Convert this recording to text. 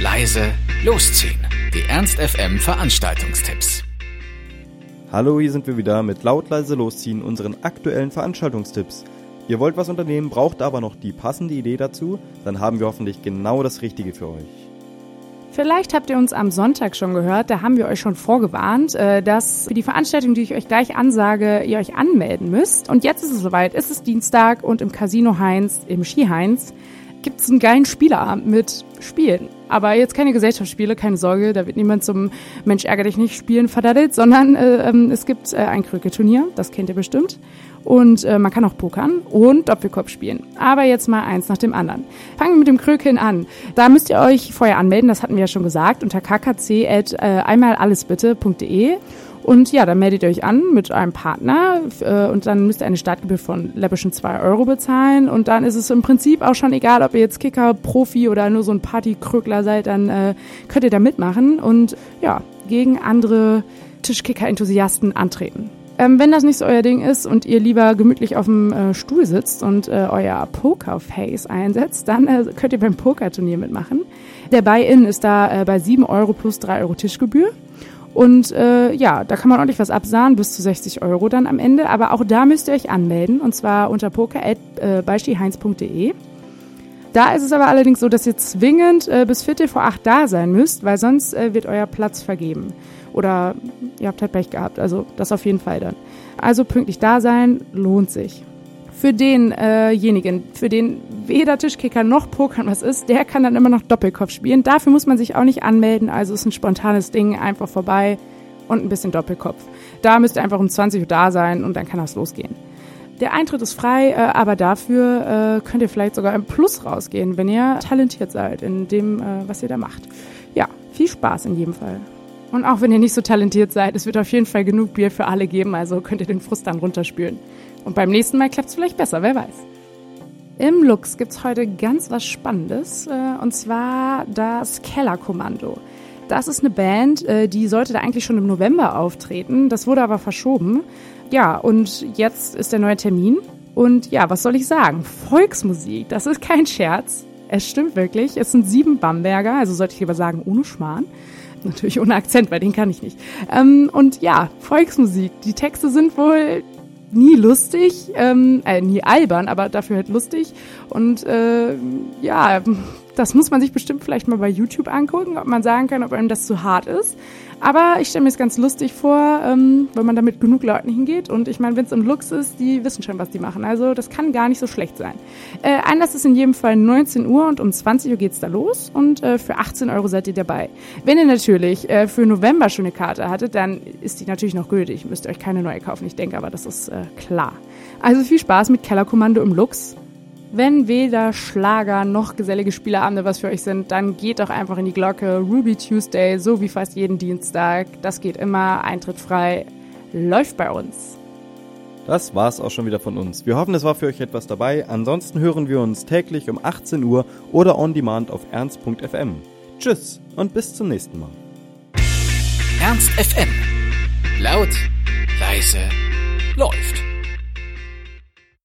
leise, losziehen. Die Ernst FM Veranstaltungstipps. Hallo, hier sind wir wieder mit laut leise losziehen unseren aktuellen Veranstaltungstipps. Ihr wollt was unternehmen, braucht aber noch die passende Idee dazu, dann haben wir hoffentlich genau das Richtige für euch. Vielleicht habt ihr uns am Sonntag schon gehört, da haben wir euch schon vorgewarnt, äh, dass für die Veranstaltung, die ich euch gleich ansage, ihr euch anmelden müsst. Und jetzt ist es soweit, es ist Dienstag und im Casino Heinz, im Ski Heinz, gibt es einen geilen Spieleabend mit Spielen. Aber jetzt keine Gesellschaftsspiele, keine Sorge, da wird niemand zum Mensch ärger dich nicht Spielen verdaddelt, sondern äh, ähm, es gibt äh, ein Krükelturnier, das kennt ihr bestimmt. Und äh, man kann auch pokern und Doppelkopf spielen. Aber jetzt mal eins nach dem anderen. Fangen wir mit dem Krökeln an. Da müsst ihr euch vorher anmelden, das hatten wir ja schon gesagt, unter kkc.einmalallesbitte.de. Und ja, dann meldet ihr euch an mit einem Partner äh, und dann müsst ihr eine Startgebühr von läppischen 2 Euro bezahlen. Und dann ist es im Prinzip auch schon egal, ob ihr jetzt Kicker, Profi oder nur so ein Partykrögler seid, dann äh, könnt ihr da mitmachen und ja, gegen andere Tischkicker-Enthusiasten antreten. Ähm, wenn das nicht so euer Ding ist und ihr lieber gemütlich auf dem äh, Stuhl sitzt und äh, euer Pokerface einsetzt, dann äh, könnt ihr beim Pokerturnier mitmachen. Der Buy-In ist da äh, bei 7 Euro plus 3 Euro Tischgebühr. Und äh, ja, da kann man ordentlich was absahen, bis zu 60 Euro dann am Ende. Aber auch da müsst ihr euch anmelden, und zwar unter poker.beispielheinz.de. Da ist es aber allerdings so, dass ihr zwingend äh, bis Viertel vor acht da sein müsst, weil sonst äh, wird euer Platz vergeben. Oder ihr habt halt Pech gehabt. Also das auf jeden Fall dann. Also pünktlich da sein lohnt sich. Für denjenigen, äh für den weder Tischkicker noch Pokern was ist, der kann dann immer noch Doppelkopf spielen. Dafür muss man sich auch nicht anmelden. Also ist ein spontanes Ding, einfach vorbei und ein bisschen Doppelkopf. Da müsst ihr einfach um 20 Uhr da sein und dann kann das losgehen. Der Eintritt ist frei, äh, aber dafür äh, könnt ihr vielleicht sogar im Plus rausgehen, wenn ihr talentiert seid in dem, äh, was ihr da macht. Ja, viel Spaß in jedem Fall. Und auch wenn ihr nicht so talentiert seid, es wird auf jeden Fall genug Bier für alle geben, also könnt ihr den Frust dann runterspülen. Und beim nächsten Mal klappt es vielleicht besser, wer weiß. Im Lux gibt's heute ganz was Spannendes, äh, und zwar das Kellerkommando. Das ist eine Band, äh, die sollte da eigentlich schon im November auftreten. Das wurde aber verschoben. Ja, und jetzt ist der neue Termin. Und ja, was soll ich sagen? Volksmusik, das ist kein Scherz. Es stimmt wirklich. Es sind sieben Bamberger, also sollte ich lieber sagen, ohne Schmarrn. Natürlich ohne Akzent, weil den kann ich nicht. Ähm, und ja, Volksmusik. Die Texte sind wohl nie lustig, ähm, äh, nie albern, aber dafür halt lustig. Und äh, ja, das muss man sich bestimmt vielleicht mal bei YouTube angucken, ob man sagen kann, ob einem das zu hart ist. Aber ich stelle mir es ganz lustig vor, ähm, wenn man da mit genug Leuten hingeht. Und ich meine, wenn es im Lux ist, die wissen schon, was die machen. Also das kann gar nicht so schlecht sein. Äh, Einlass ist in jedem Fall 19 Uhr und um 20 Uhr geht's da los. Und äh, für 18 Euro seid ihr dabei. Wenn ihr natürlich äh, für November schon eine Karte hattet, dann ist die natürlich noch gültig. Müsst ihr euch keine neue kaufen. Ich denke aber, das ist äh, klar. Also viel Spaß mit Kellerkommando im Lux. Wenn weder Schlager noch gesellige Spieleabende was für euch sind, dann geht doch einfach in die Glocke. Ruby Tuesday, so wie fast jeden Dienstag. Das geht immer, Eintritt frei, läuft bei uns. Das war's auch schon wieder von uns. Wir hoffen, es war für euch etwas dabei. Ansonsten hören wir uns täglich um 18 Uhr oder on demand auf ernst.fm. Tschüss und bis zum nächsten Mal. Ernst FM. Laut, leise, läuft.